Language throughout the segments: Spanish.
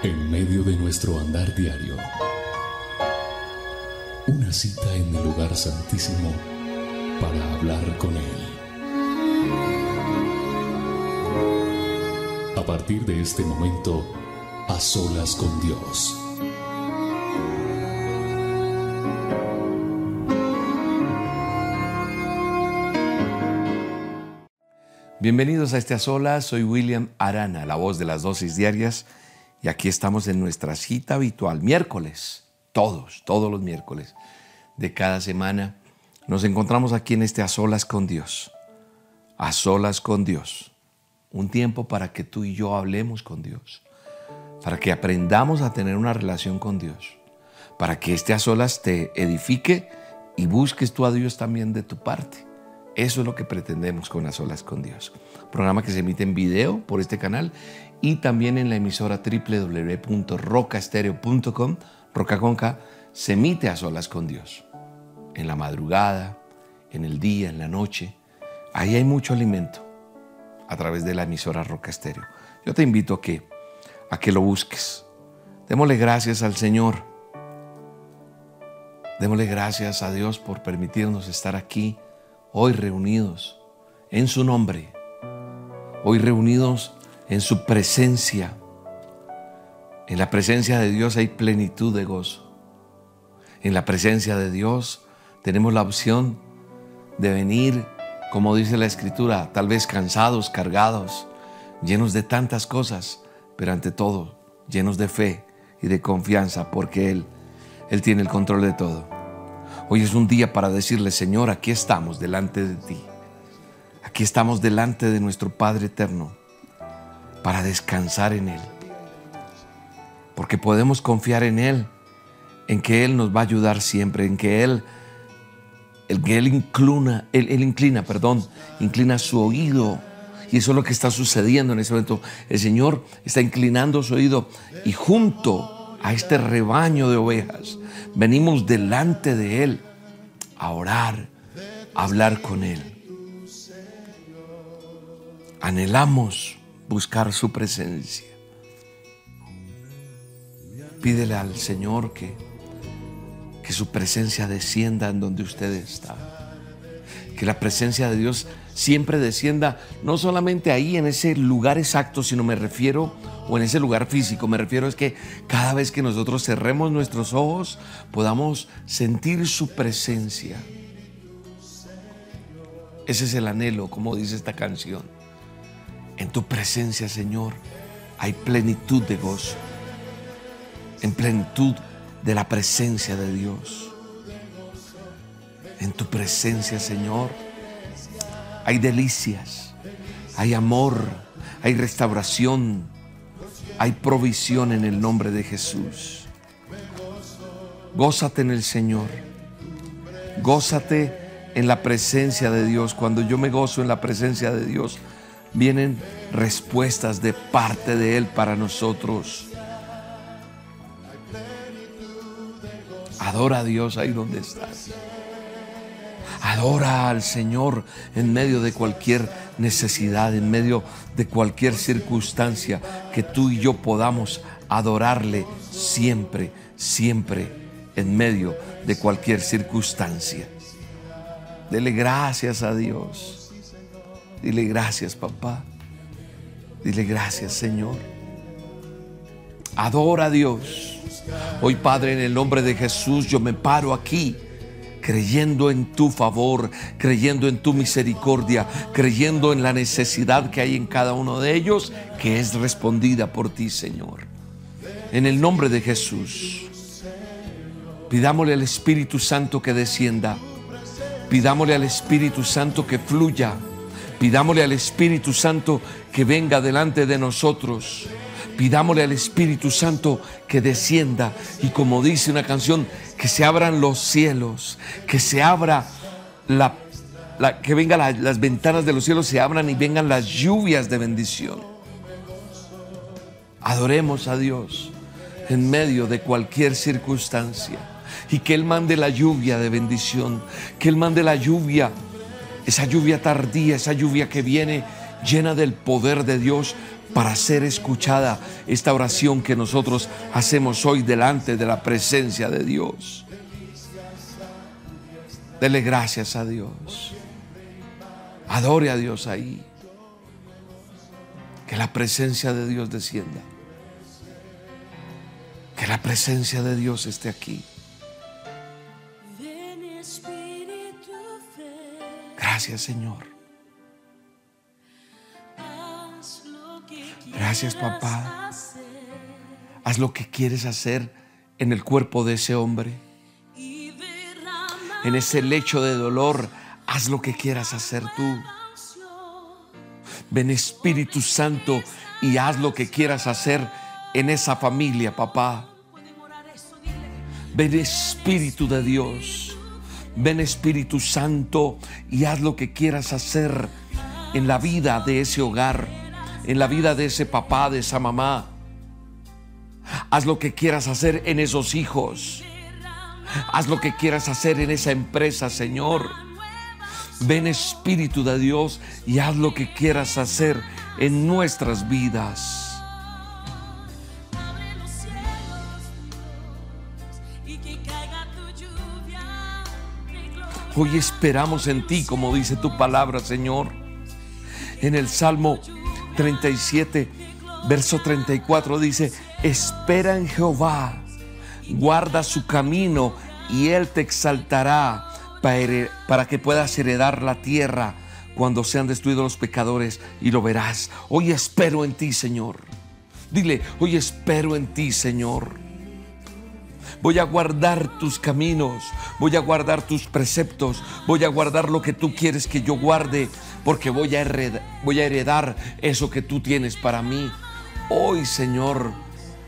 En medio de nuestro andar diario, una cita en el lugar santísimo para hablar con Él. A partir de este momento, a solas con Dios. Bienvenidos a este a soy William Arana, la voz de las dosis diarias, y aquí estamos en nuestra cita habitual, miércoles, todos, todos los miércoles de cada semana. Nos encontramos aquí en este a solas con Dios, a solas con Dios, un tiempo para que tú y yo hablemos con Dios, para que aprendamos a tener una relación con Dios, para que este a solas te edifique y busques tú a Dios también de tu parte. Eso es lo que pretendemos con A Solas con Dios. Programa que se emite en video por este canal y también en la emisora www.rocastereo.com. Roca Conca se emite A Solas con Dios. En la madrugada, en el día, en la noche. Ahí hay mucho alimento a través de la emisora Roca Estéreo. Yo te invito a que, a que lo busques. Démosle gracias al Señor. Démosle gracias a Dios por permitirnos estar aquí hoy reunidos en su nombre, hoy reunidos en su presencia. En la presencia de Dios hay plenitud de gozo. En la presencia de Dios tenemos la opción de venir, como dice la Escritura, tal vez cansados, cargados, llenos de tantas cosas, pero ante todo llenos de fe y de confianza, porque Él, Él tiene el control de todo. Hoy es un día para decirle, Señor, aquí estamos delante de ti. Aquí estamos delante de nuestro Padre Eterno para descansar en Él. Porque podemos confiar en Él, en que Él nos va a ayudar siempre, en que Él, el que Él inclina, él, inclina, perdón, inclina su oído. Y eso es lo que está sucediendo en ese momento. El Señor está inclinando su oído y junto a este rebaño de ovejas venimos delante de Él a orar, a hablar con Él. Anhelamos buscar su presencia. Pídele al Señor que, que su presencia descienda en donde usted está. Que la presencia de Dios siempre descienda, no solamente ahí en ese lugar exacto, sino me refiero, o en ese lugar físico, me refiero es que cada vez que nosotros cerremos nuestros ojos, podamos sentir su presencia. Ese es el anhelo, como dice esta canción. En tu presencia, Señor, hay plenitud de gozo. En plenitud de la presencia de Dios. En tu presencia, Señor, hay delicias, hay amor, hay restauración, hay provisión en el nombre de Jesús. Gózate en el Señor. Gózate en la presencia de Dios. Cuando yo me gozo en la presencia de Dios, vienen respuestas de parte de Él para nosotros. Adora a Dios ahí donde estás. Adora al Señor en medio de cualquier necesidad, en medio de cualquier circunstancia, que tú y yo podamos adorarle siempre, siempre, en medio de cualquier circunstancia. Dele gracias a Dios. Dile gracias, papá. Dile gracias, Señor. Adora a Dios. Hoy, Padre, en el nombre de Jesús, yo me paro aquí creyendo en tu favor, creyendo en tu misericordia, creyendo en la necesidad que hay en cada uno de ellos, que es respondida por ti, Señor. En el nombre de Jesús, pidámosle al Espíritu Santo que descienda, pidámosle al Espíritu Santo que fluya, pidámosle al Espíritu Santo que venga delante de nosotros. Pidámosle al Espíritu Santo que descienda y como dice una canción, que se abran los cielos, que se abra la, que las ventanas de los cielos, se abran y vengan las lluvias de bendición. Adoremos a Dios en medio de cualquier circunstancia y que Él mande la lluvia de bendición, que Él mande la lluvia, esa lluvia tardía, esa lluvia que viene llena del poder de Dios para ser escuchada esta oración que nosotros hacemos hoy delante de la presencia de Dios. Dele gracias a Dios. Adore a Dios ahí. Que la presencia de Dios descienda. Que la presencia de Dios esté aquí. Gracias Señor. Gracias papá. Haz lo que quieres hacer en el cuerpo de ese hombre. En ese lecho de dolor, haz lo que quieras hacer tú. Ven Espíritu Santo y haz lo que quieras hacer en esa familia, papá. Ven Espíritu de Dios. Ven Espíritu Santo y haz lo que quieras hacer en la vida de ese hogar, en la vida de ese papá, de esa mamá. Haz lo que quieras hacer en esos hijos. Haz lo que quieras hacer en esa empresa, Señor. Ven Espíritu de Dios y haz lo que quieras hacer en nuestras vidas. Hoy esperamos en ti, como dice tu palabra, Señor. En el Salmo 37, verso 34 dice, espera en Jehová, guarda su camino y Él te exaltará para que puedas heredar la tierra cuando sean destruidos los pecadores y lo verás. Hoy espero en ti, Señor. Dile, hoy espero en ti, Señor. Voy a guardar tus caminos, voy a guardar tus preceptos, voy a guardar lo que tú quieres que yo guarde, porque voy a heredar, voy a heredar eso que tú tienes para mí. Hoy, Señor,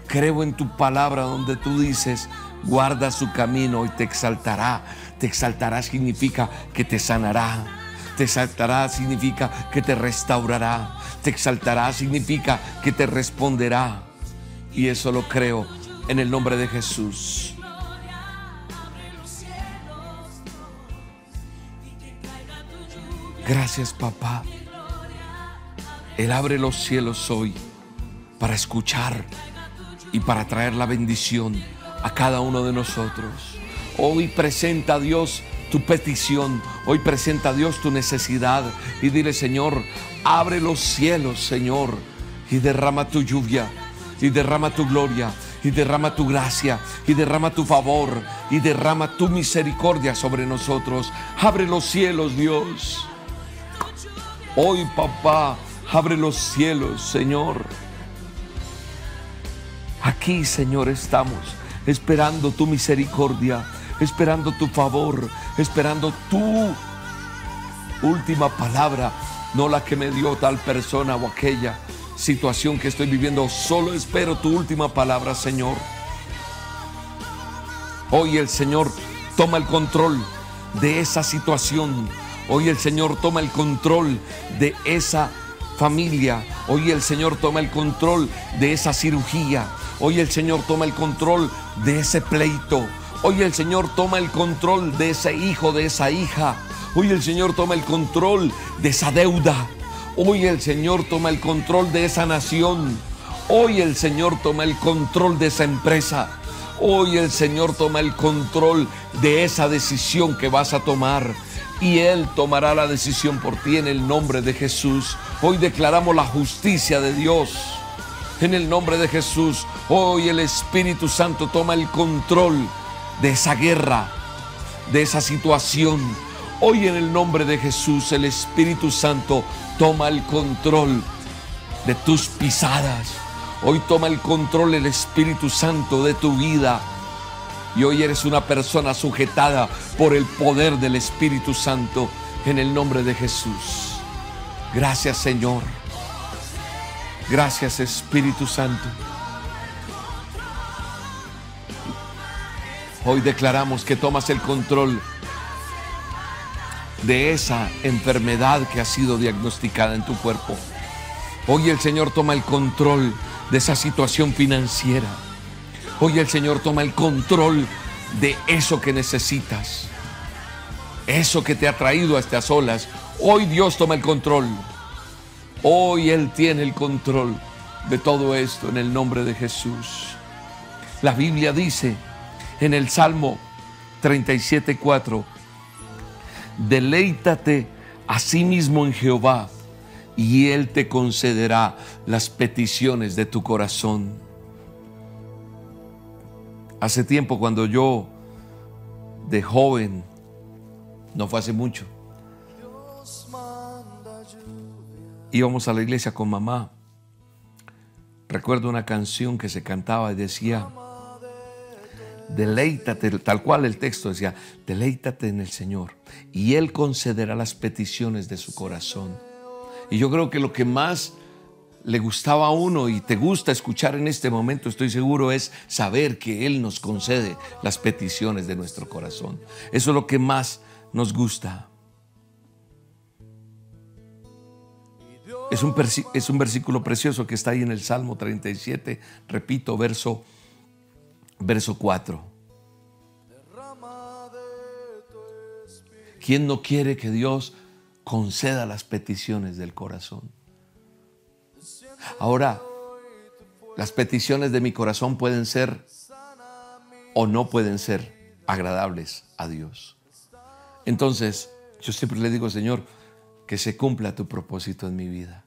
creo en tu palabra donde tú dices, guarda su camino y te exaltará. Te exaltará significa que te sanará. Te exaltará significa que te restaurará. Te exaltará significa que te responderá. Y eso lo creo en el nombre de Jesús. Gracias papá. Él abre los cielos hoy para escuchar y para traer la bendición a cada uno de nosotros. Hoy presenta a Dios tu petición, hoy presenta a Dios tu necesidad y dile Señor, abre los cielos Señor y derrama tu lluvia y derrama tu gloria y derrama tu gracia y derrama tu favor y derrama tu misericordia sobre nosotros. Abre los cielos, Dios. Hoy, papá, abre los cielos, Señor. Aquí, Señor, estamos esperando tu misericordia, esperando tu favor, esperando tu última palabra, no la que me dio tal persona o aquella situación que estoy viviendo. Solo espero tu última palabra, Señor. Hoy el Señor toma el control de esa situación. Hoy el Señor toma el control de esa familia. Hoy el Señor toma el control de esa cirugía. Hoy el Señor toma el control de ese pleito. Hoy el Señor toma el control de ese hijo, de esa hija. Hoy el Señor toma el control de esa deuda. Hoy el Señor toma el control de esa nación. Hoy el Señor toma el control de esa empresa. Hoy el Señor toma el control de esa decisión que vas a tomar. Y Él tomará la decisión por ti en el nombre de Jesús. Hoy declaramos la justicia de Dios. En el nombre de Jesús, hoy el Espíritu Santo toma el control de esa guerra, de esa situación. Hoy en el nombre de Jesús, el Espíritu Santo toma el control de tus pisadas. Hoy toma el control el Espíritu Santo de tu vida. Y hoy eres una persona sujetada por el poder del Espíritu Santo en el nombre de Jesús. Gracias Señor. Gracias Espíritu Santo. Hoy declaramos que tomas el control de esa enfermedad que ha sido diagnosticada en tu cuerpo. Hoy el Señor toma el control de esa situación financiera. Hoy el Señor toma el control de eso que necesitas. Eso que te ha traído a estas olas. Hoy Dios toma el control. Hoy Él tiene el control de todo esto en el nombre de Jesús. La Biblia dice en el Salmo 37.4, deleítate a sí mismo en Jehová y Él te concederá las peticiones de tu corazón. Hace tiempo cuando yo de joven, no fue hace mucho, íbamos a la iglesia con mamá. Recuerdo una canción que se cantaba y decía, deleítate, tal cual el texto decía, deleítate en el Señor y Él concederá las peticiones de su corazón. Y yo creo que lo que más le gustaba a uno y te gusta escuchar en este momento, estoy seguro, es saber que Él nos concede las peticiones de nuestro corazón. Eso es lo que más nos gusta. Es un, es un versículo precioso que está ahí en el Salmo 37, repito, verso, verso 4. ¿Quién no quiere que Dios conceda las peticiones del corazón? Ahora, las peticiones de mi corazón pueden ser o no pueden ser agradables a Dios. Entonces, yo siempre le digo, Señor, que se cumpla tu propósito en mi vida.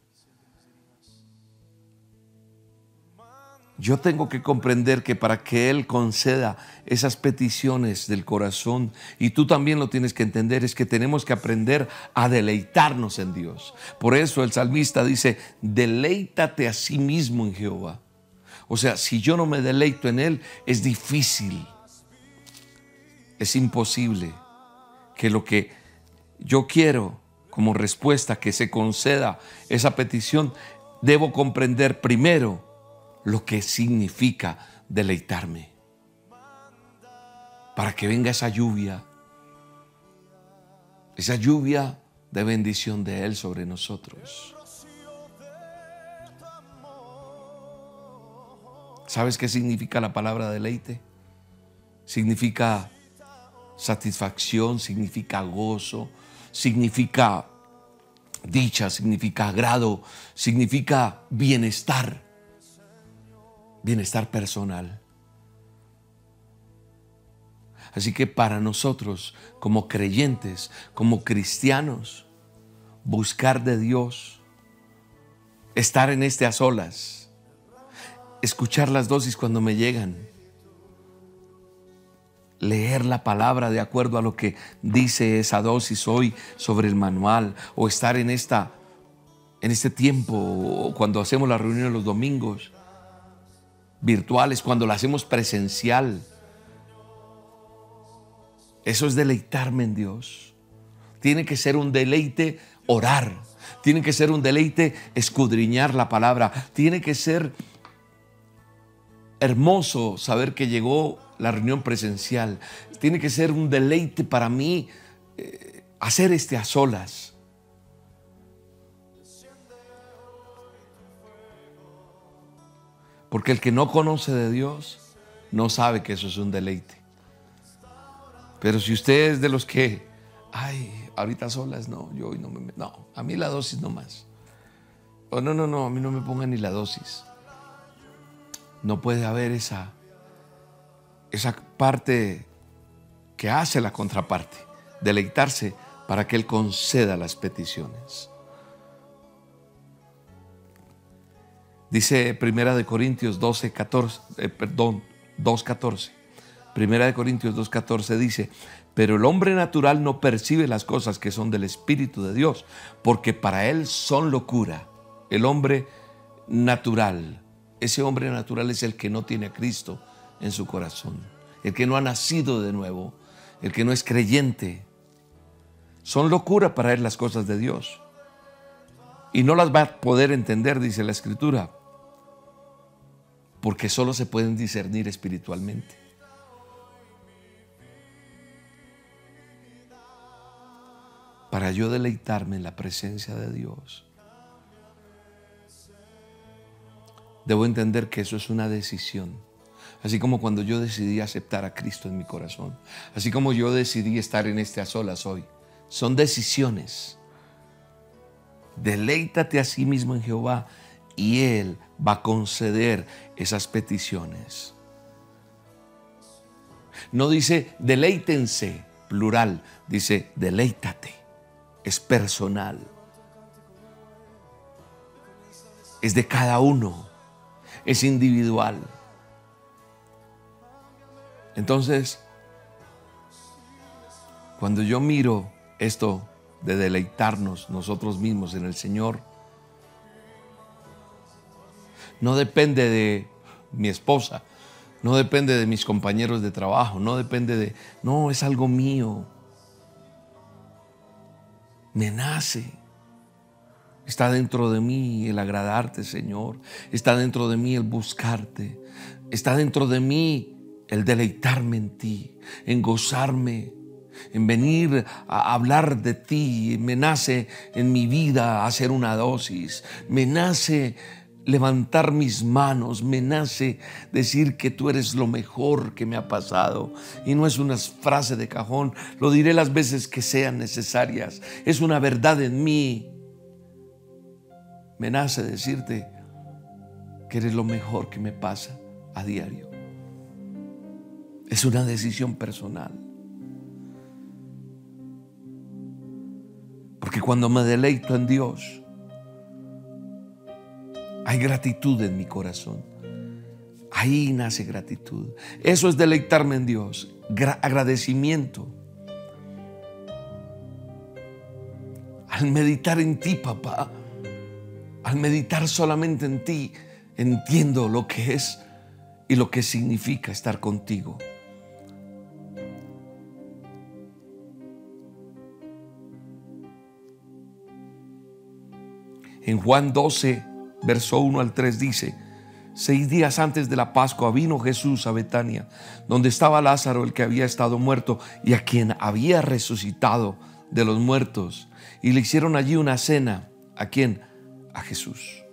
Yo tengo que comprender que para que Él conceda esas peticiones del corazón, y tú también lo tienes que entender, es que tenemos que aprender a deleitarnos en Dios. Por eso el salmista dice, deleítate a sí mismo en Jehová. O sea, si yo no me deleito en Él, es difícil, es imposible que lo que yo quiero como respuesta, que se conceda esa petición, debo comprender primero lo que significa deleitarme. Para que venga esa lluvia, esa lluvia de bendición de Él sobre nosotros. ¿Sabes qué significa la palabra deleite? Significa satisfacción, significa gozo, significa dicha, significa agrado, significa bienestar bienestar personal. Así que para nosotros, como creyentes, como cristianos, buscar de Dios, estar en este a solas, escuchar las dosis cuando me llegan, leer la palabra de acuerdo a lo que dice esa dosis hoy sobre el manual, o estar en esta en este tiempo, cuando hacemos la reunión los domingos, virtuales, cuando la hacemos presencial. Eso es deleitarme en Dios. Tiene que ser un deleite orar. Tiene que ser un deleite escudriñar la palabra. Tiene que ser hermoso saber que llegó la reunión presencial. Tiene que ser un deleite para mí eh, hacer este a solas. Porque el que no conoce de Dios no sabe que eso es un deleite. Pero si usted es de los que, ay, ahorita solas, no, yo hoy no me... No, a mí la dosis no más. O no, no, no, a mí no me pongan ni la dosis. No puede haber esa, esa parte que hace la contraparte, deleitarse para que Él conceda las peticiones. Dice Primera de Corintios 12, 14, eh, perdón, 2.14. Primera de Corintios 2.14 dice, pero el hombre natural no percibe las cosas que son del Espíritu de Dios, porque para él son locura. El hombre natural, ese hombre natural es el que no tiene a Cristo en su corazón, el que no ha nacido de nuevo, el que no es creyente. Son locura para él las cosas de Dios. Y no las va a poder entender, dice la Escritura, porque solo se pueden discernir espiritualmente. Para yo deleitarme en la presencia de Dios, debo entender que eso es una decisión. Así como cuando yo decidí aceptar a Cristo en mi corazón, así como yo decidí estar en este a solas hoy, son decisiones. Deleítate a sí mismo en Jehová y Él va a conceder esas peticiones. No dice deleítense, plural, dice deleítate, es personal. Es de cada uno, es individual. Entonces, cuando yo miro esto de deleitarnos nosotros mismos en el Señor, no depende de mi esposa, no depende de mis compañeros de trabajo, no depende de, no, es algo mío. Me nace. Está dentro de mí el agradarte, Señor. Está dentro de mí el buscarte. Está dentro de mí el deleitarme en ti, en gozarme, en venir a hablar de ti. Me nace en mi vida hacer una dosis. Me nace levantar mis manos, me nace decir que tú eres lo mejor que me ha pasado. Y no es una frase de cajón, lo diré las veces que sean necesarias. Es una verdad en mí. Me nace decirte que eres lo mejor que me pasa a diario. Es una decisión personal. Porque cuando me deleito en Dios, hay gratitud en mi corazón. Ahí nace gratitud. Eso es deleitarme en Dios. agradecimiento. Al meditar en ti, papá, al meditar solamente en ti, entiendo lo que es y lo que significa estar contigo. En Juan 12, verso 1 al 3 dice, seis días antes de la Pascua vino Jesús a Betania, donde estaba Lázaro, el que había estado muerto y a quien había resucitado de los muertos. Y le hicieron allí una cena. ¿A quién? A Jesús.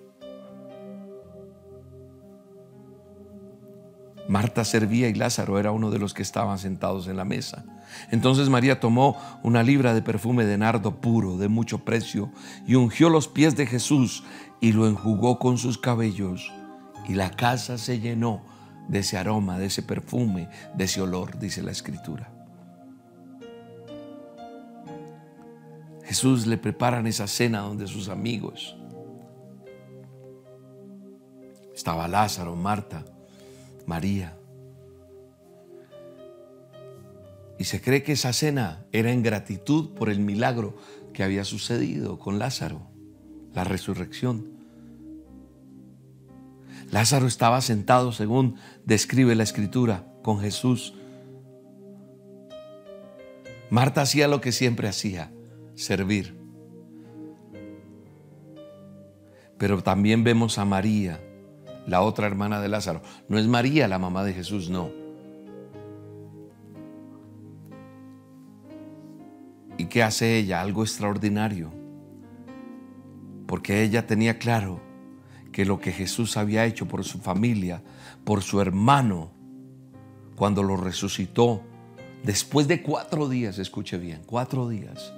Marta servía y Lázaro era uno de los que estaban sentados en la mesa. Entonces María tomó una libra de perfume de nardo puro, de mucho precio, y ungió los pies de Jesús y lo enjugó con sus cabellos. Y la casa se llenó de ese aroma, de ese perfume, de ese olor, dice la escritura. Jesús le preparan esa cena donde sus amigos. Estaba Lázaro, Marta, María. Y se cree que esa cena era en gratitud por el milagro que había sucedido con Lázaro, la resurrección. Lázaro estaba sentado, según describe la escritura, con Jesús. Marta hacía lo que siempre hacía, servir. Pero también vemos a María la otra hermana de Lázaro. No es María la mamá de Jesús, no. ¿Y qué hace ella? Algo extraordinario. Porque ella tenía claro que lo que Jesús había hecho por su familia, por su hermano, cuando lo resucitó, después de cuatro días, escuche bien, cuatro días,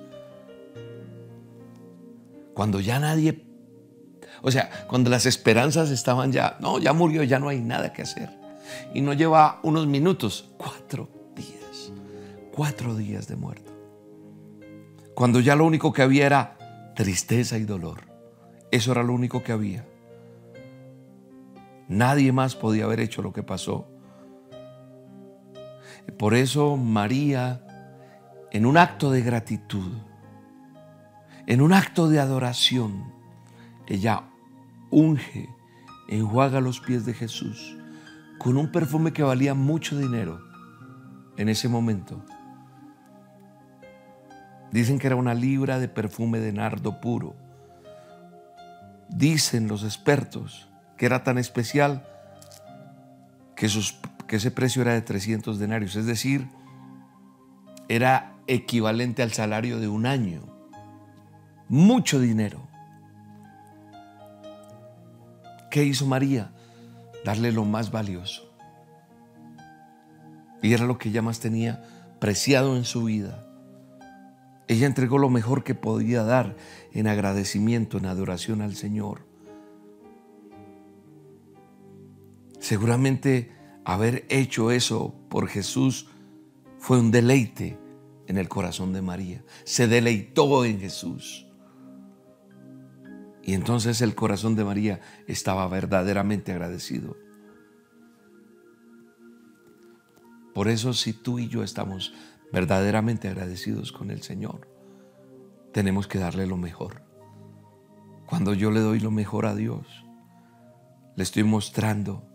cuando ya nadie o sea, cuando las esperanzas estaban ya, no, ya murió, ya no hay nada que hacer. Y no lleva unos minutos, cuatro días, cuatro días de muerto. Cuando ya lo único que había era tristeza y dolor. Eso era lo único que había. Nadie más podía haber hecho lo que pasó. Por eso María, en un acto de gratitud, en un acto de adoración, ella unge, enjuaga los pies de Jesús con un perfume que valía mucho dinero en ese momento. Dicen que era una libra de perfume de nardo puro. Dicen los expertos que era tan especial que, que ese precio era de 300 denarios, es decir, era equivalente al salario de un año. Mucho dinero. ¿Qué hizo María? Darle lo más valioso. Y era lo que ella más tenía preciado en su vida. Ella entregó lo mejor que podía dar en agradecimiento, en adoración al Señor. Seguramente haber hecho eso por Jesús fue un deleite en el corazón de María. Se deleitó en Jesús. Y entonces el corazón de María estaba verdaderamente agradecido. Por eso si tú y yo estamos verdaderamente agradecidos con el Señor, tenemos que darle lo mejor. Cuando yo le doy lo mejor a Dios, le estoy mostrando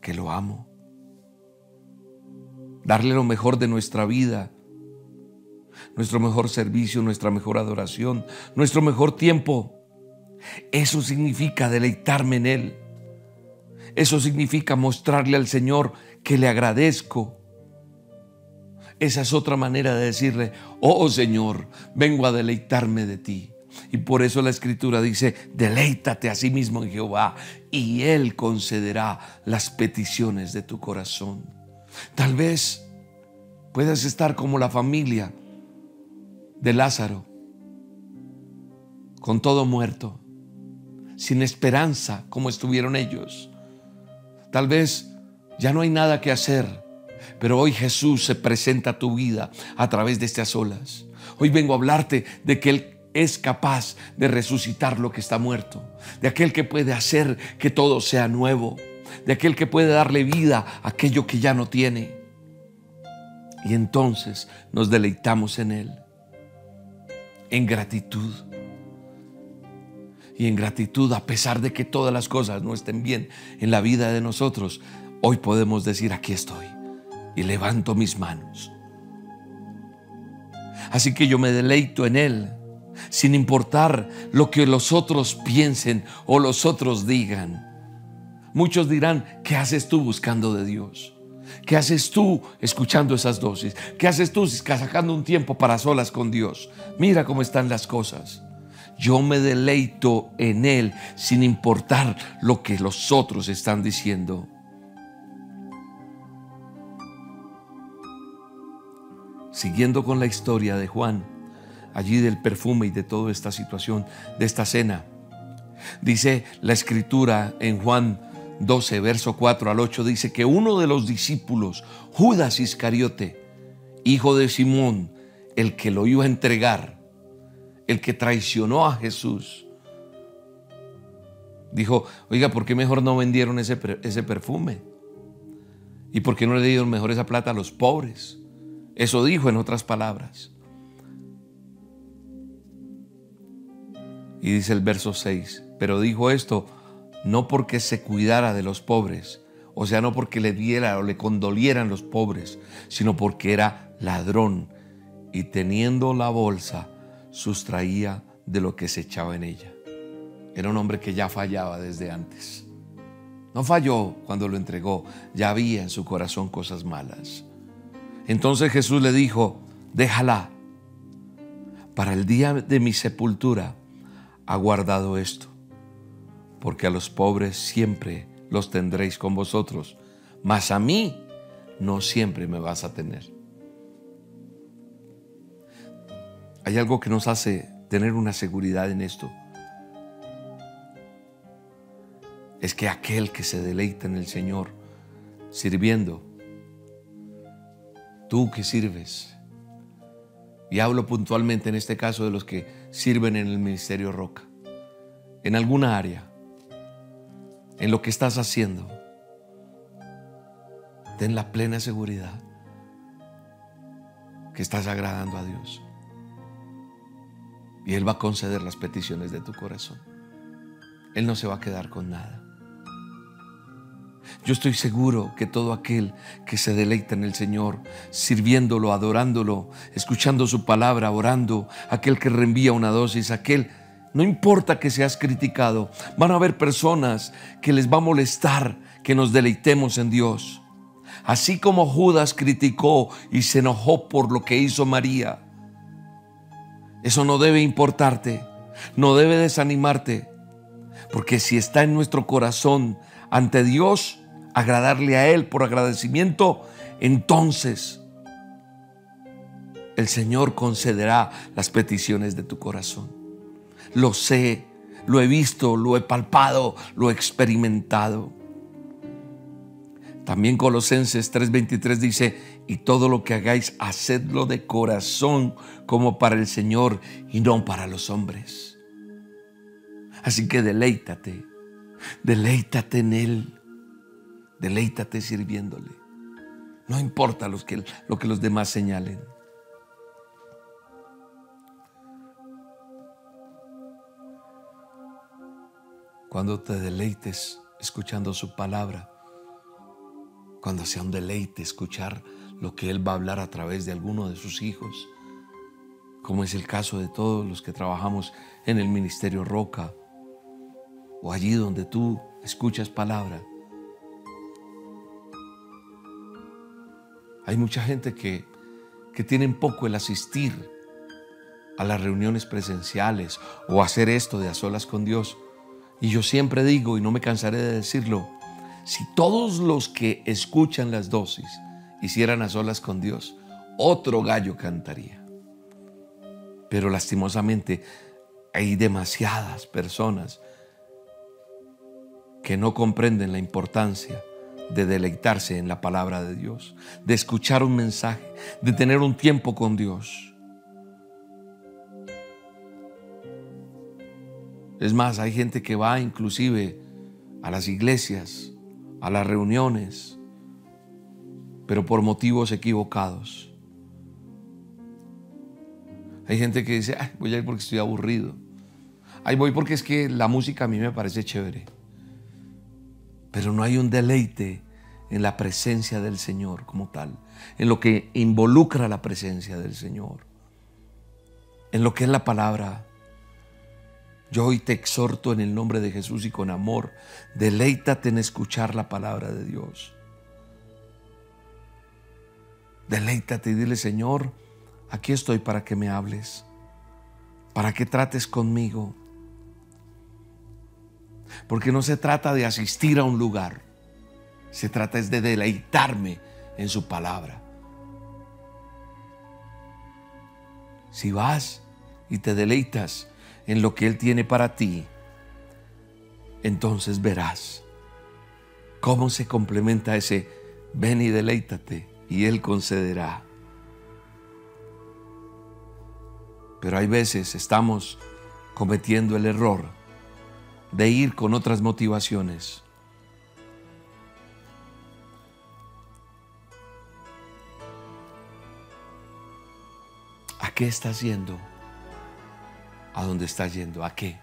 que lo amo. Darle lo mejor de nuestra vida, nuestro mejor servicio, nuestra mejor adoración, nuestro mejor tiempo. Eso significa deleitarme en Él. Eso significa mostrarle al Señor que le agradezco. Esa es otra manera de decirle, oh Señor, vengo a deleitarme de ti. Y por eso la escritura dice, deleítate a sí mismo en Jehová y Él concederá las peticiones de tu corazón. Tal vez puedas estar como la familia de Lázaro, con todo muerto, sin esperanza como estuvieron ellos. Tal vez ya no hay nada que hacer, pero hoy Jesús se presenta a tu vida a través de estas olas. Hoy vengo a hablarte de que Él es capaz de resucitar lo que está muerto, de aquel que puede hacer que todo sea nuevo, de aquel que puede darle vida a aquello que ya no tiene. Y entonces nos deleitamos en Él, en gratitud. Y en gratitud, a pesar de que todas las cosas no estén bien en la vida de nosotros, hoy podemos decir, aquí estoy y levanto mis manos. Así que yo me deleito en Él sin importar lo que los otros piensen o los otros digan. Muchos dirán, ¿qué haces tú buscando de Dios? ¿Qué haces tú escuchando esas dosis? ¿Qué haces tú sacando un tiempo para solas con Dios? Mira cómo están las cosas. Yo me deleito en Él sin importar lo que los otros están diciendo. Siguiendo con la historia de Juan, allí del perfume y de toda esta situación, de esta cena. Dice la escritura en Juan 12, verso 4 al 8, dice que uno de los discípulos, Judas Iscariote, hijo de Simón, el que lo iba a entregar, el que traicionó a Jesús, dijo, oiga, ¿por qué mejor no vendieron ese, ese perfume? ¿Y por qué no le dieron mejor esa plata a los pobres? Eso dijo en otras palabras. Y dice el verso 6, pero dijo esto no porque se cuidara de los pobres, o sea, no porque le diera o le condolieran los pobres, sino porque era ladrón y teniendo la bolsa sustraía de lo que se echaba en ella. Era un hombre que ya fallaba desde antes. No falló cuando lo entregó, ya había en su corazón cosas malas. Entonces Jesús le dijo, déjala, para el día de mi sepultura ha guardado esto, porque a los pobres siempre los tendréis con vosotros, mas a mí no siempre me vas a tener. Hay algo que nos hace tener una seguridad en esto. Es que aquel que se deleita en el Señor, sirviendo, tú que sirves, y hablo puntualmente en este caso de los que sirven en el ministerio Roca, en alguna área, en lo que estás haciendo. Ten la plena seguridad que estás agradando a Dios. Y Él va a conceder las peticiones de tu corazón. Él no se va a quedar con nada. Yo estoy seguro que todo aquel que se deleita en el Señor, sirviéndolo, adorándolo, escuchando su palabra, orando, aquel que reenvía una dosis, aquel, no importa que seas criticado, van a haber personas que les va a molestar que nos deleitemos en Dios. Así como Judas criticó y se enojó por lo que hizo María. Eso no debe importarte, no debe desanimarte, porque si está en nuestro corazón ante Dios, agradarle a Él por agradecimiento, entonces el Señor concederá las peticiones de tu corazón. Lo sé, lo he visto, lo he palpado, lo he experimentado. También Colosenses 3:23 dice, y todo lo que hagáis, hacedlo de corazón como para el Señor y no para los hombres. Así que deleítate, deleítate en Él, deleítate sirviéndole. No importa lo que, lo que los demás señalen. Cuando te deleites escuchando su palabra, cuando sea un deleite escuchar lo que Él va a hablar a través de alguno de sus hijos, como es el caso de todos los que trabajamos en el Ministerio Roca, o allí donde tú escuchas palabra. Hay mucha gente que, que tienen poco el asistir a las reuniones presenciales o hacer esto de a solas con Dios. Y yo siempre digo, y no me cansaré de decirlo, si todos los que escuchan las dosis hicieran a solas con Dios, otro gallo cantaría. Pero lastimosamente hay demasiadas personas que no comprenden la importancia de deleitarse en la palabra de Dios, de escuchar un mensaje, de tener un tiempo con Dios. Es más, hay gente que va inclusive a las iglesias a las reuniones, pero por motivos equivocados. Hay gente que dice, voy a ir porque estoy aburrido. Ay, voy porque es que la música a mí me parece chévere. Pero no hay un deleite en la presencia del Señor como tal, en lo que involucra la presencia del Señor, en lo que es la palabra yo hoy te exhorto en el nombre de Jesús y con amor, deleítate en escuchar la palabra de Dios. Deleítate y dile, Señor, aquí estoy para que me hables, para que trates conmigo. Porque no se trata de asistir a un lugar, se trata es de deleitarme en su palabra. Si vas y te deleitas en lo que Él tiene para ti, entonces verás cómo se complementa ese ven y deleítate y Él concederá. Pero hay veces estamos cometiendo el error de ir con otras motivaciones. ¿A qué estás yendo? a dónde estás yendo. ¿A qué?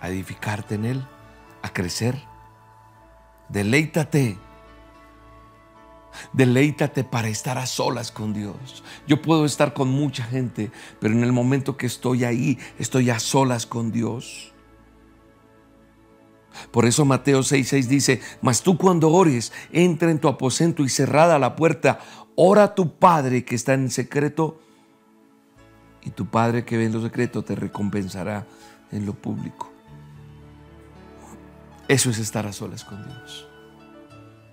A edificarte en Él, a crecer. Deleítate. Deleítate para estar a solas con Dios. Yo puedo estar con mucha gente, pero en el momento que estoy ahí, estoy a solas con Dios. Por eso Mateo 6:6 dice, mas tú cuando ores, entra en tu aposento y cerrada la puerta, ora a tu Padre que está en secreto y tu Padre que ve en lo secreto te recompensará en lo público. Eso es estar a solas con Dios.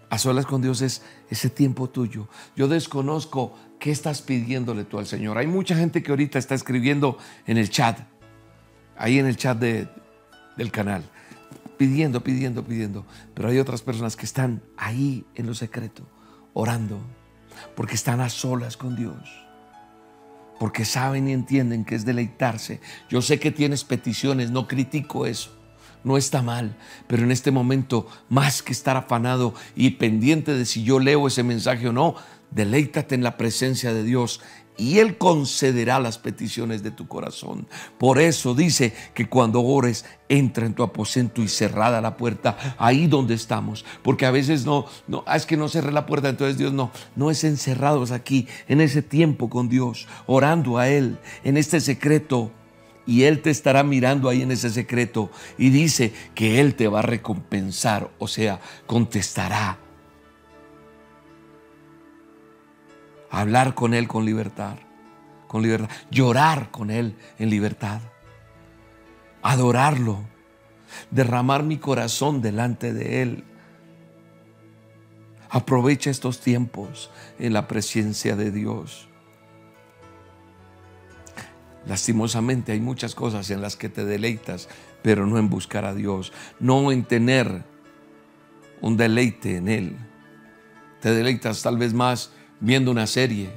A solas con Dios es ese tiempo tuyo. Yo desconozco qué estás pidiéndole tú al Señor. Hay mucha gente que ahorita está escribiendo en el chat, ahí en el chat del canal, pidiendo, pidiendo, pidiendo. Pero hay otras personas que están ahí en lo secreto, orando, porque están a solas con Dios porque saben y entienden que es deleitarse. Yo sé que tienes peticiones, no critico eso, no está mal, pero en este momento, más que estar afanado y pendiente de si yo leo ese mensaje o no, deleítate en la presencia de Dios y Él concederá las peticiones de tu corazón. Por eso dice que cuando ores, entra en tu aposento y cerrada la puerta, ahí donde estamos. Porque a veces no, no, ah, es que no cerré la puerta, entonces Dios no, no es encerrados aquí, en ese tiempo con Dios, orando a Él, en este secreto. Y Él te estará mirando ahí en ese secreto y dice que Él te va a recompensar, o sea, contestará hablar con Él con libertad, con libertad, llorar con Él en libertad, adorarlo, derramar mi corazón delante de Él. Aprovecha estos tiempos en la presencia de Dios. Lastimosamente hay muchas cosas en las que te deleitas, pero no en buscar a Dios, no en tener un deleite en Él. Te deleitas tal vez más viendo una serie.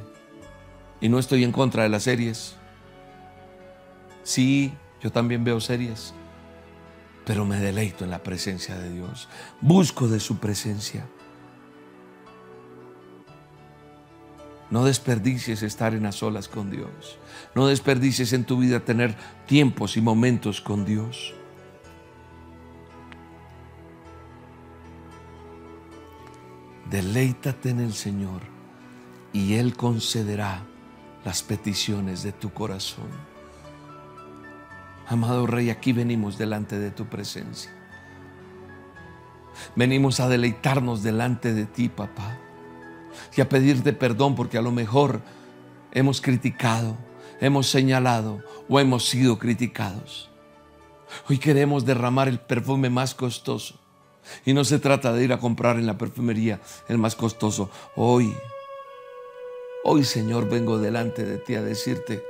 Y no estoy en contra de las series. Sí, yo también veo series. Pero me deleito en la presencia de Dios. Busco de su presencia. No desperdicies estar en las solas con Dios. No desperdicies en tu vida tener tiempos y momentos con Dios. Deleítate en el Señor y Él concederá las peticiones de tu corazón. Amado Rey, aquí venimos delante de tu presencia. Venimos a deleitarnos delante de ti, papá, y a pedirte perdón porque a lo mejor hemos criticado, hemos señalado o hemos sido criticados. Hoy queremos derramar el perfume más costoso y no se trata de ir a comprar en la perfumería el más costoso. Hoy, hoy Señor, vengo delante de ti a decirte,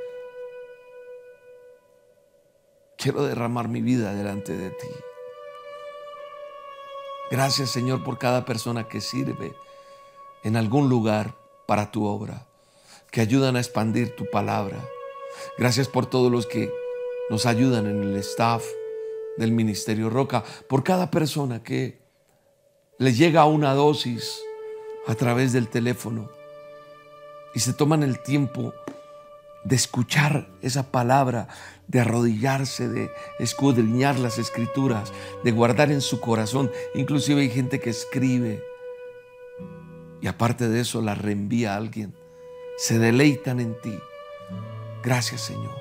quiero derramar mi vida delante de ti. Gracias Señor por cada persona que sirve en algún lugar para tu obra, que ayudan a expandir tu palabra. Gracias por todos los que nos ayudan en el staff, del Ministerio Roca, por cada persona que le llega una dosis a través del teléfono y se toman el tiempo de escuchar esa palabra, de arrodillarse, de escudriñar las escrituras, de guardar en su corazón. Inclusive hay gente que escribe y aparte de eso la reenvía a alguien. Se deleitan en ti. Gracias Señor.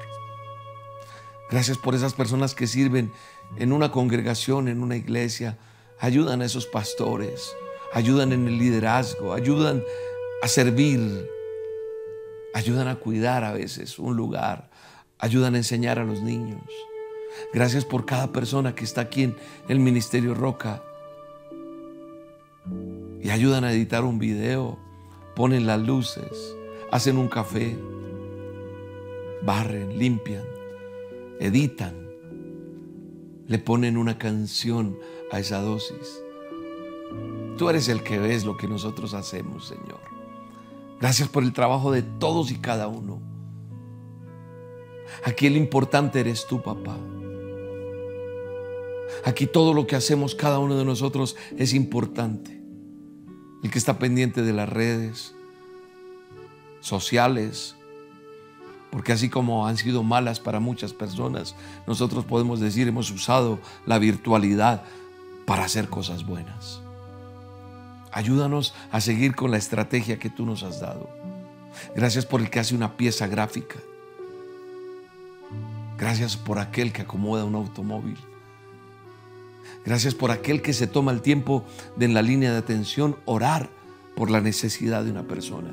Gracias por esas personas que sirven en una congregación, en una iglesia, ayudan a esos pastores, ayudan en el liderazgo, ayudan a servir, ayudan a cuidar a veces un lugar, ayudan a enseñar a los niños. Gracias por cada persona que está aquí en el Ministerio Roca y ayudan a editar un video, ponen las luces, hacen un café, barren, limpian, editan le ponen una canción a esa dosis. Tú eres el que ves lo que nosotros hacemos, Señor. Gracias por el trabajo de todos y cada uno. Aquí el importante eres tú, papá. Aquí todo lo que hacemos cada uno de nosotros es importante. El que está pendiente de las redes sociales, porque así como han sido malas para muchas personas, nosotros podemos decir hemos usado la virtualidad para hacer cosas buenas. Ayúdanos a seguir con la estrategia que tú nos has dado. Gracias por el que hace una pieza gráfica. Gracias por aquel que acomoda un automóvil. Gracias por aquel que se toma el tiempo de en la línea de atención orar por la necesidad de una persona.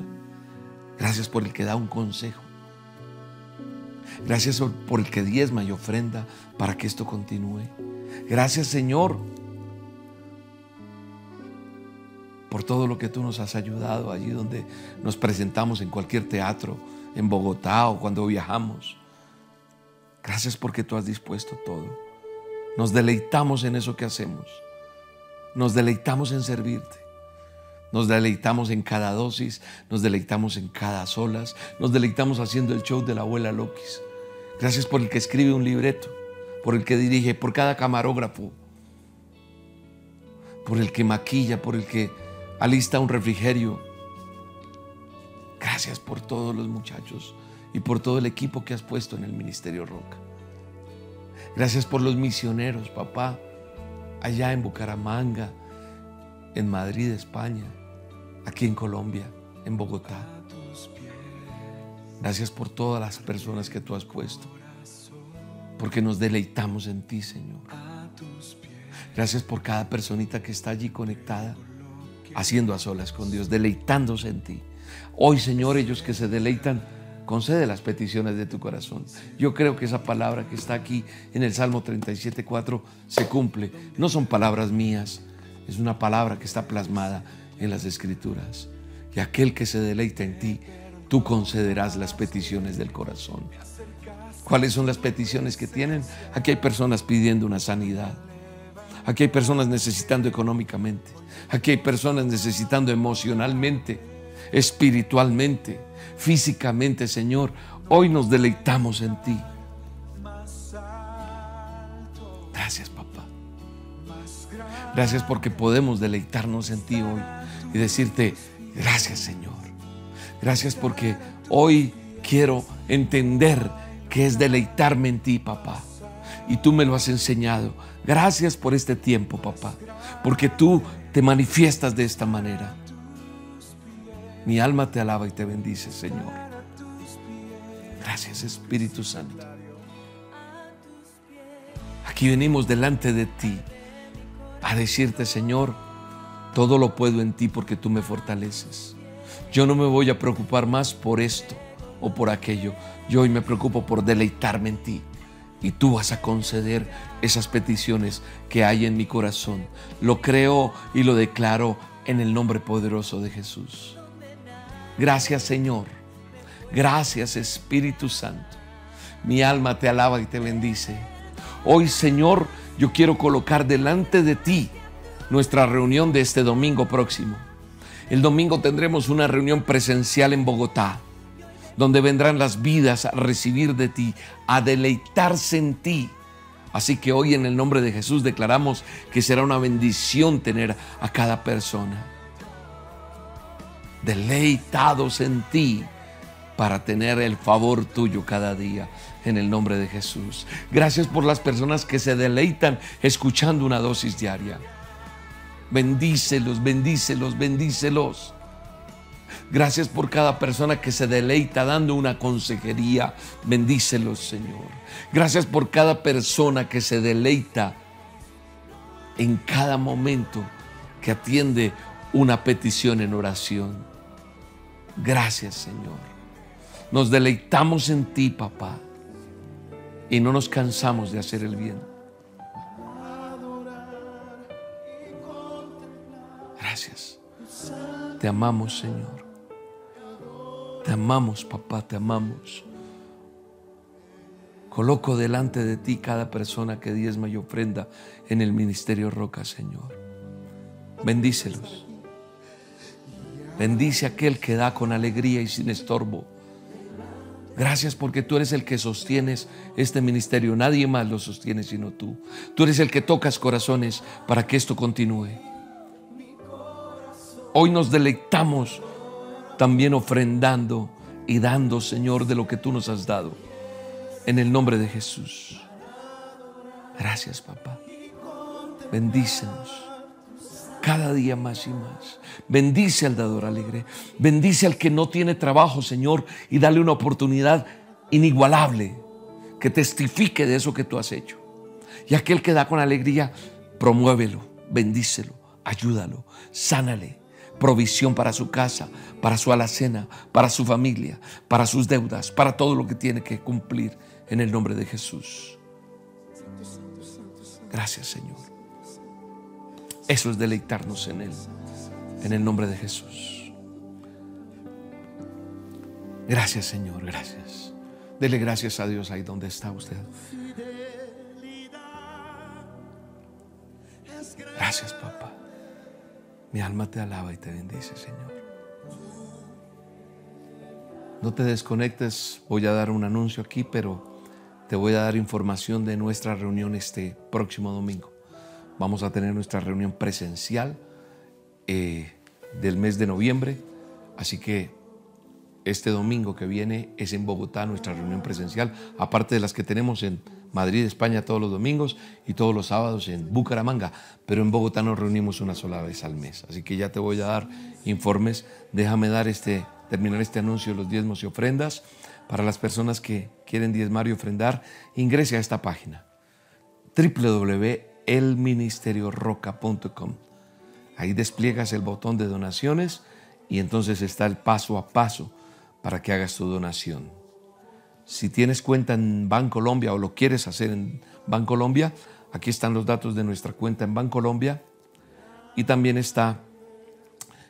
Gracias por el que da un consejo. Gracias por el que diezma y ofrenda para que esto continúe. Gracias Señor por todo lo que tú nos has ayudado allí donde nos presentamos en cualquier teatro, en Bogotá o cuando viajamos. Gracias porque tú has dispuesto todo. Nos deleitamos en eso que hacemos. Nos deleitamos en servirte. Nos deleitamos en cada dosis, nos deleitamos en cada solas, nos deleitamos haciendo el show de la abuela Lokis. Gracias por el que escribe un libreto, por el que dirige, por cada camarógrafo, por el que maquilla, por el que alista un refrigerio. Gracias por todos los muchachos y por todo el equipo que has puesto en el Ministerio Roca. Gracias por los misioneros, papá, allá en Bucaramanga, en Madrid, España, aquí en Colombia, en Bogotá. Gracias por todas las personas que tú has puesto, porque nos deleitamos en ti, Señor. Gracias por cada personita que está allí conectada, haciendo a solas con Dios, deleitándose en ti. Hoy, Señor, ellos que se deleitan, concede las peticiones de tu corazón. Yo creo que esa palabra que está aquí en el Salmo 37.4 se cumple. No son palabras mías, es una palabra que está plasmada en las Escrituras. Y aquel que se deleita en ti, tú concederás las peticiones del corazón. ¿Cuáles son las peticiones que tienen? Aquí hay personas pidiendo una sanidad. Aquí hay personas necesitando económicamente. Aquí hay personas necesitando emocionalmente, espiritualmente, físicamente, Señor. Hoy nos deleitamos en ti. Gracias, papá. Gracias porque podemos deleitarnos en ti hoy y decirte, gracias, Señor. Gracias porque hoy quiero entender que es deleitarme en ti, papá. Y tú me lo has enseñado. Gracias por este tiempo, papá. Porque tú te manifiestas de esta manera. Mi alma te alaba y te bendice, Señor. Gracias, Espíritu Santo. Aquí venimos delante de ti a decirte, Señor, todo lo puedo en ti porque tú me fortaleces. Yo no me voy a preocupar más por esto o por aquello. Yo hoy me preocupo por deleitarme en ti. Y tú vas a conceder esas peticiones que hay en mi corazón. Lo creo y lo declaro en el nombre poderoso de Jesús. Gracias Señor. Gracias Espíritu Santo. Mi alma te alaba y te bendice. Hoy Señor, yo quiero colocar delante de ti nuestra reunión de este domingo próximo. El domingo tendremos una reunión presencial en Bogotá donde vendrán las vidas a recibir de ti, a deleitarse en ti. Así que hoy en el nombre de Jesús declaramos que será una bendición tener a cada persona deleitados en ti para tener el favor tuyo cada día en el nombre de Jesús. Gracias por las personas que se deleitan escuchando una dosis diaria. Bendícelos, bendícelos, bendícelos. Gracias por cada persona que se deleita dando una consejería. Bendícelos, Señor. Gracias por cada persona que se deleita en cada momento que atiende una petición en oración. Gracias, Señor. Nos deleitamos en ti, papá, y no nos cansamos de hacer el bien. Te amamos, Señor. Te amamos, papá, te amamos. Coloco delante de ti cada persona que diezma y ofrenda en el ministerio Roca, Señor. Bendícelos. Bendice aquel que da con alegría y sin estorbo. Gracias porque tú eres el que sostienes este ministerio. Nadie más lo sostiene sino tú. Tú eres el que tocas corazones para que esto continúe. Hoy nos deleitamos también ofrendando y dando, Señor, de lo que tú nos has dado. En el nombre de Jesús. Gracias, papá. Bendícenos cada día más y más. Bendice al dador alegre. Bendice al que no tiene trabajo, Señor, y dale una oportunidad inigualable que testifique de eso que tú has hecho. Y aquel que da con alegría, promuévelo, bendícelo, ayúdalo, sánale provisión para su casa, para su alacena, para su familia, para sus deudas, para todo lo que tiene que cumplir en el nombre de Jesús. Gracias Señor. Eso es deleitarnos en Él, en el nombre de Jesús. Gracias Señor, gracias. Dele gracias a Dios ahí donde está usted. Gracias papá. Mi alma te alaba y te bendice, Señor. No te desconectes, voy a dar un anuncio aquí, pero te voy a dar información de nuestra reunión este próximo domingo. Vamos a tener nuestra reunión presencial eh, del mes de noviembre, así que este domingo que viene es en Bogotá nuestra reunión presencial, aparte de las que tenemos en Madrid, España todos los domingos y todos los sábados en Bucaramanga, pero en Bogotá nos reunimos una sola vez al mes. Así que ya te voy a dar informes. Déjame dar este, terminar este anuncio de los diezmos y ofrendas. Para las personas que quieren diezmar y ofrendar, ingrese a esta página www.elministerioroca.com. Ahí despliegas el botón de donaciones y entonces está el paso a paso para que hagas tu donación. Si tienes cuenta en Bancolombia o lo quieres hacer en Bancolombia, aquí están los datos de nuestra cuenta en Bancolombia y también está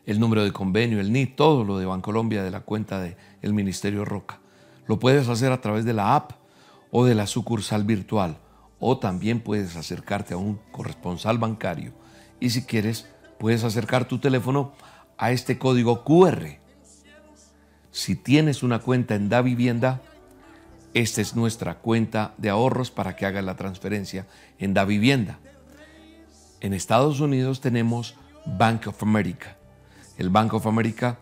el número de convenio, el NIT, todo lo de Bancolombia de la cuenta del el Ministerio Roca. Lo puedes hacer a través de la app o de la sucursal virtual o también puedes acercarte a un corresponsal bancario y si quieres puedes acercar tu teléfono a este código QR. Si tienes una cuenta en Da Vivienda, esta es nuestra cuenta de ahorros para que hagas la transferencia en Da Vivienda. En Estados Unidos tenemos Bank of America. El Bank of America,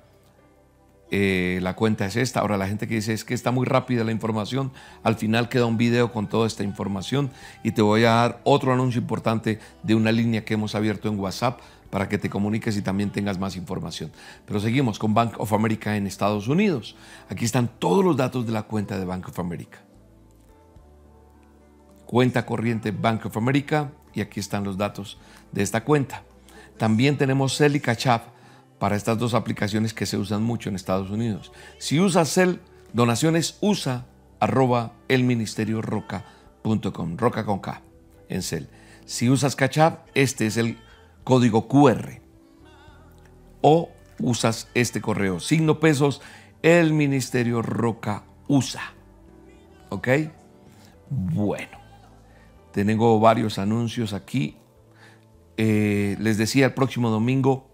eh, la cuenta es esta. Ahora la gente que dice es que está muy rápida la información, al final queda un video con toda esta información y te voy a dar otro anuncio importante de una línea que hemos abierto en WhatsApp para que te comuniques y también tengas más información. Pero seguimos con Bank of America en Estados Unidos. Aquí están todos los datos de la cuenta de Bank of America. Cuenta corriente Bank of America y aquí están los datos de esta cuenta. También tenemos Cell y Cash para estas dos aplicaciones que se usan mucho en Estados Unidos. Si usas Cell, donaciones usa arroba elministerioroca.com, roca con K en Cell. Si usas Cash este es el código QR. O usas este correo, signo pesos, el Ministerio Roca usa. ¿Ok? Bueno, tengo varios anuncios aquí. Eh, les decía, el próximo domingo,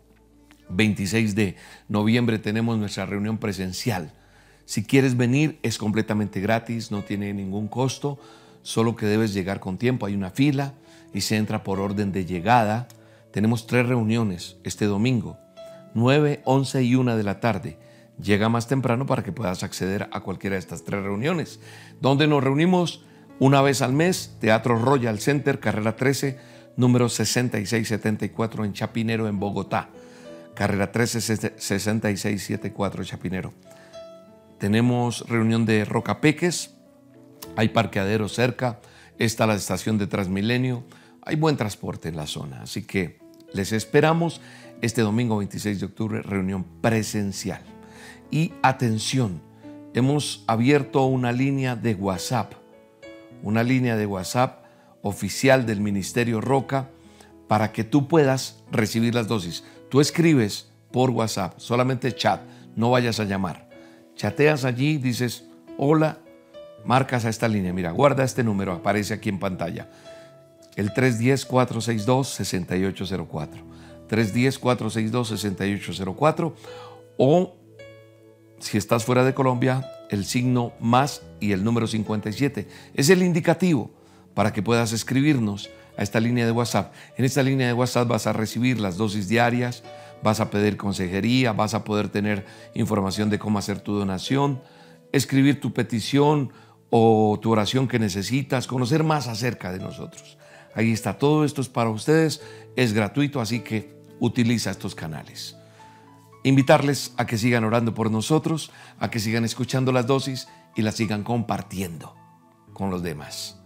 26 de noviembre, tenemos nuestra reunión presencial. Si quieres venir, es completamente gratis, no tiene ningún costo, solo que debes llegar con tiempo. Hay una fila y se entra por orden de llegada. Tenemos tres reuniones este domingo, 9, 11 y 1 de la tarde. Llega más temprano para que puedas acceder a cualquiera de estas tres reuniones, donde nos reunimos una vez al mes, Teatro Royal Center, carrera 13, número 6674 en Chapinero, en Bogotá. Carrera 13, 6674 Chapinero. Tenemos reunión de Rocapeques, hay parqueadero cerca, está la estación de Transmilenio, hay buen transporte en la zona, así que les esperamos este domingo 26 de octubre, reunión presencial. Y atención, hemos abierto una línea de WhatsApp, una línea de WhatsApp oficial del Ministerio Roca para que tú puedas recibir las dosis. Tú escribes por WhatsApp, solamente chat, no vayas a llamar. Chateas allí, dices, hola, marcas a esta línea. Mira, guarda este número, aparece aquí en pantalla el 310-462-6804. 310-462-6804 o si estás fuera de Colombia, el signo más y el número 57. Es el indicativo para que puedas escribirnos a esta línea de WhatsApp. En esta línea de WhatsApp vas a recibir las dosis diarias, vas a pedir consejería, vas a poder tener información de cómo hacer tu donación, escribir tu petición o tu oración que necesitas, conocer más acerca de nosotros. Ahí está, todo esto es para ustedes, es gratuito, así que utiliza estos canales. Invitarles a que sigan orando por nosotros, a que sigan escuchando las dosis y las sigan compartiendo con los demás.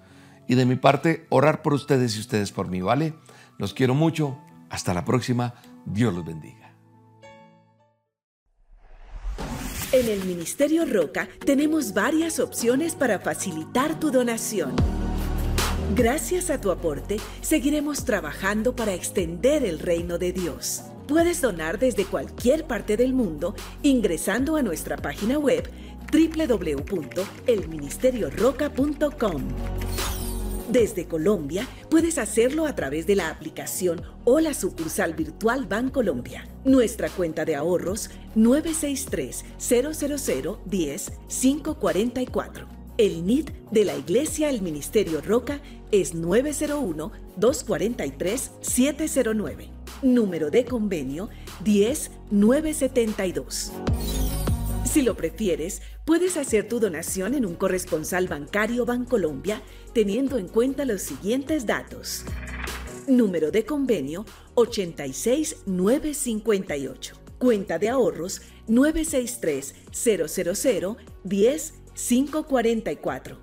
Y de mi parte, orar por ustedes y ustedes por mí, ¿vale? Los quiero mucho. Hasta la próxima. Dios los bendiga. En el Ministerio Roca tenemos varias opciones para facilitar tu donación. Gracias a tu aporte, seguiremos trabajando para extender el reino de Dios. Puedes donar desde cualquier parte del mundo ingresando a nuestra página web www.elministerioroca.com. Desde Colombia puedes hacerlo a través de la aplicación o la sucursal virtual Bancolombia. Nuestra cuenta de ahorros 963 000 10 544 el NID de la Iglesia El Ministerio Roca es 901-243-709. Número de convenio 10972. Si lo prefieres, puedes hacer tu donación en un corresponsal bancario Bancolombia teniendo en cuenta los siguientes datos. Número de convenio 86958. Cuenta de ahorros 963 000 10 544.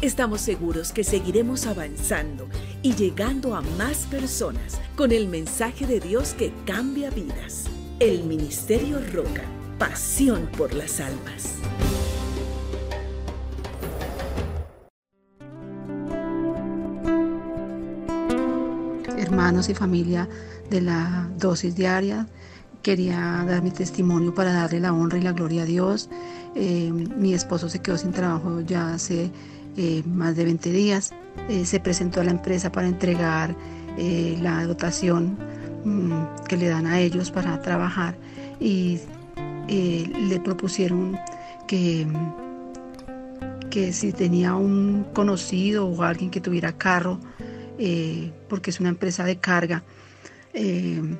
Estamos seguros que seguiremos avanzando y llegando a más personas con el mensaje de Dios que cambia vidas. El Ministerio Roca, pasión por las almas. Hermanos y familia de la dosis diaria, quería dar mi testimonio para darle la honra y la gloria a Dios. Eh, mi esposo se quedó sin trabajo ya hace eh, más de 20 días. Eh, se presentó a la empresa para entregar la dotación mm, que le dan a ellos para trabajar y le propusieron que, que si tenía un conocido o alguien que tuviera carro, porque es una empresa de carga, que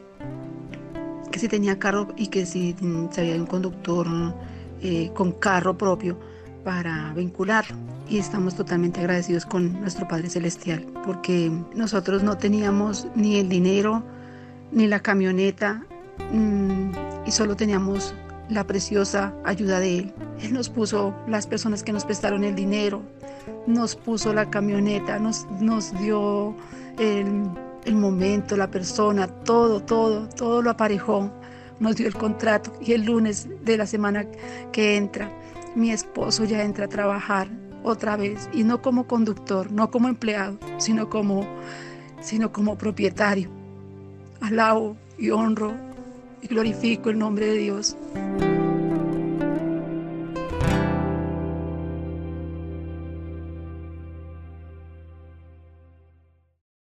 si tenía carro y que si sabía de un conductor eh, con carro propio para vincularlo. Y estamos totalmente agradecidos con nuestro Padre Celestial porque nosotros no teníamos ni el dinero ni la camioneta mm, y solo teníamos la preciosa ayuda de Él. Él nos puso las personas que nos prestaron el dinero, nos puso la camioneta, nos, nos dio el el momento, la persona, todo, todo, todo lo aparejó. Nos dio el contrato y el lunes de la semana que entra, mi esposo ya entra a trabajar otra vez y no como conductor, no como empleado, sino como, sino como propietario. Alabo y honro y glorifico el nombre de Dios.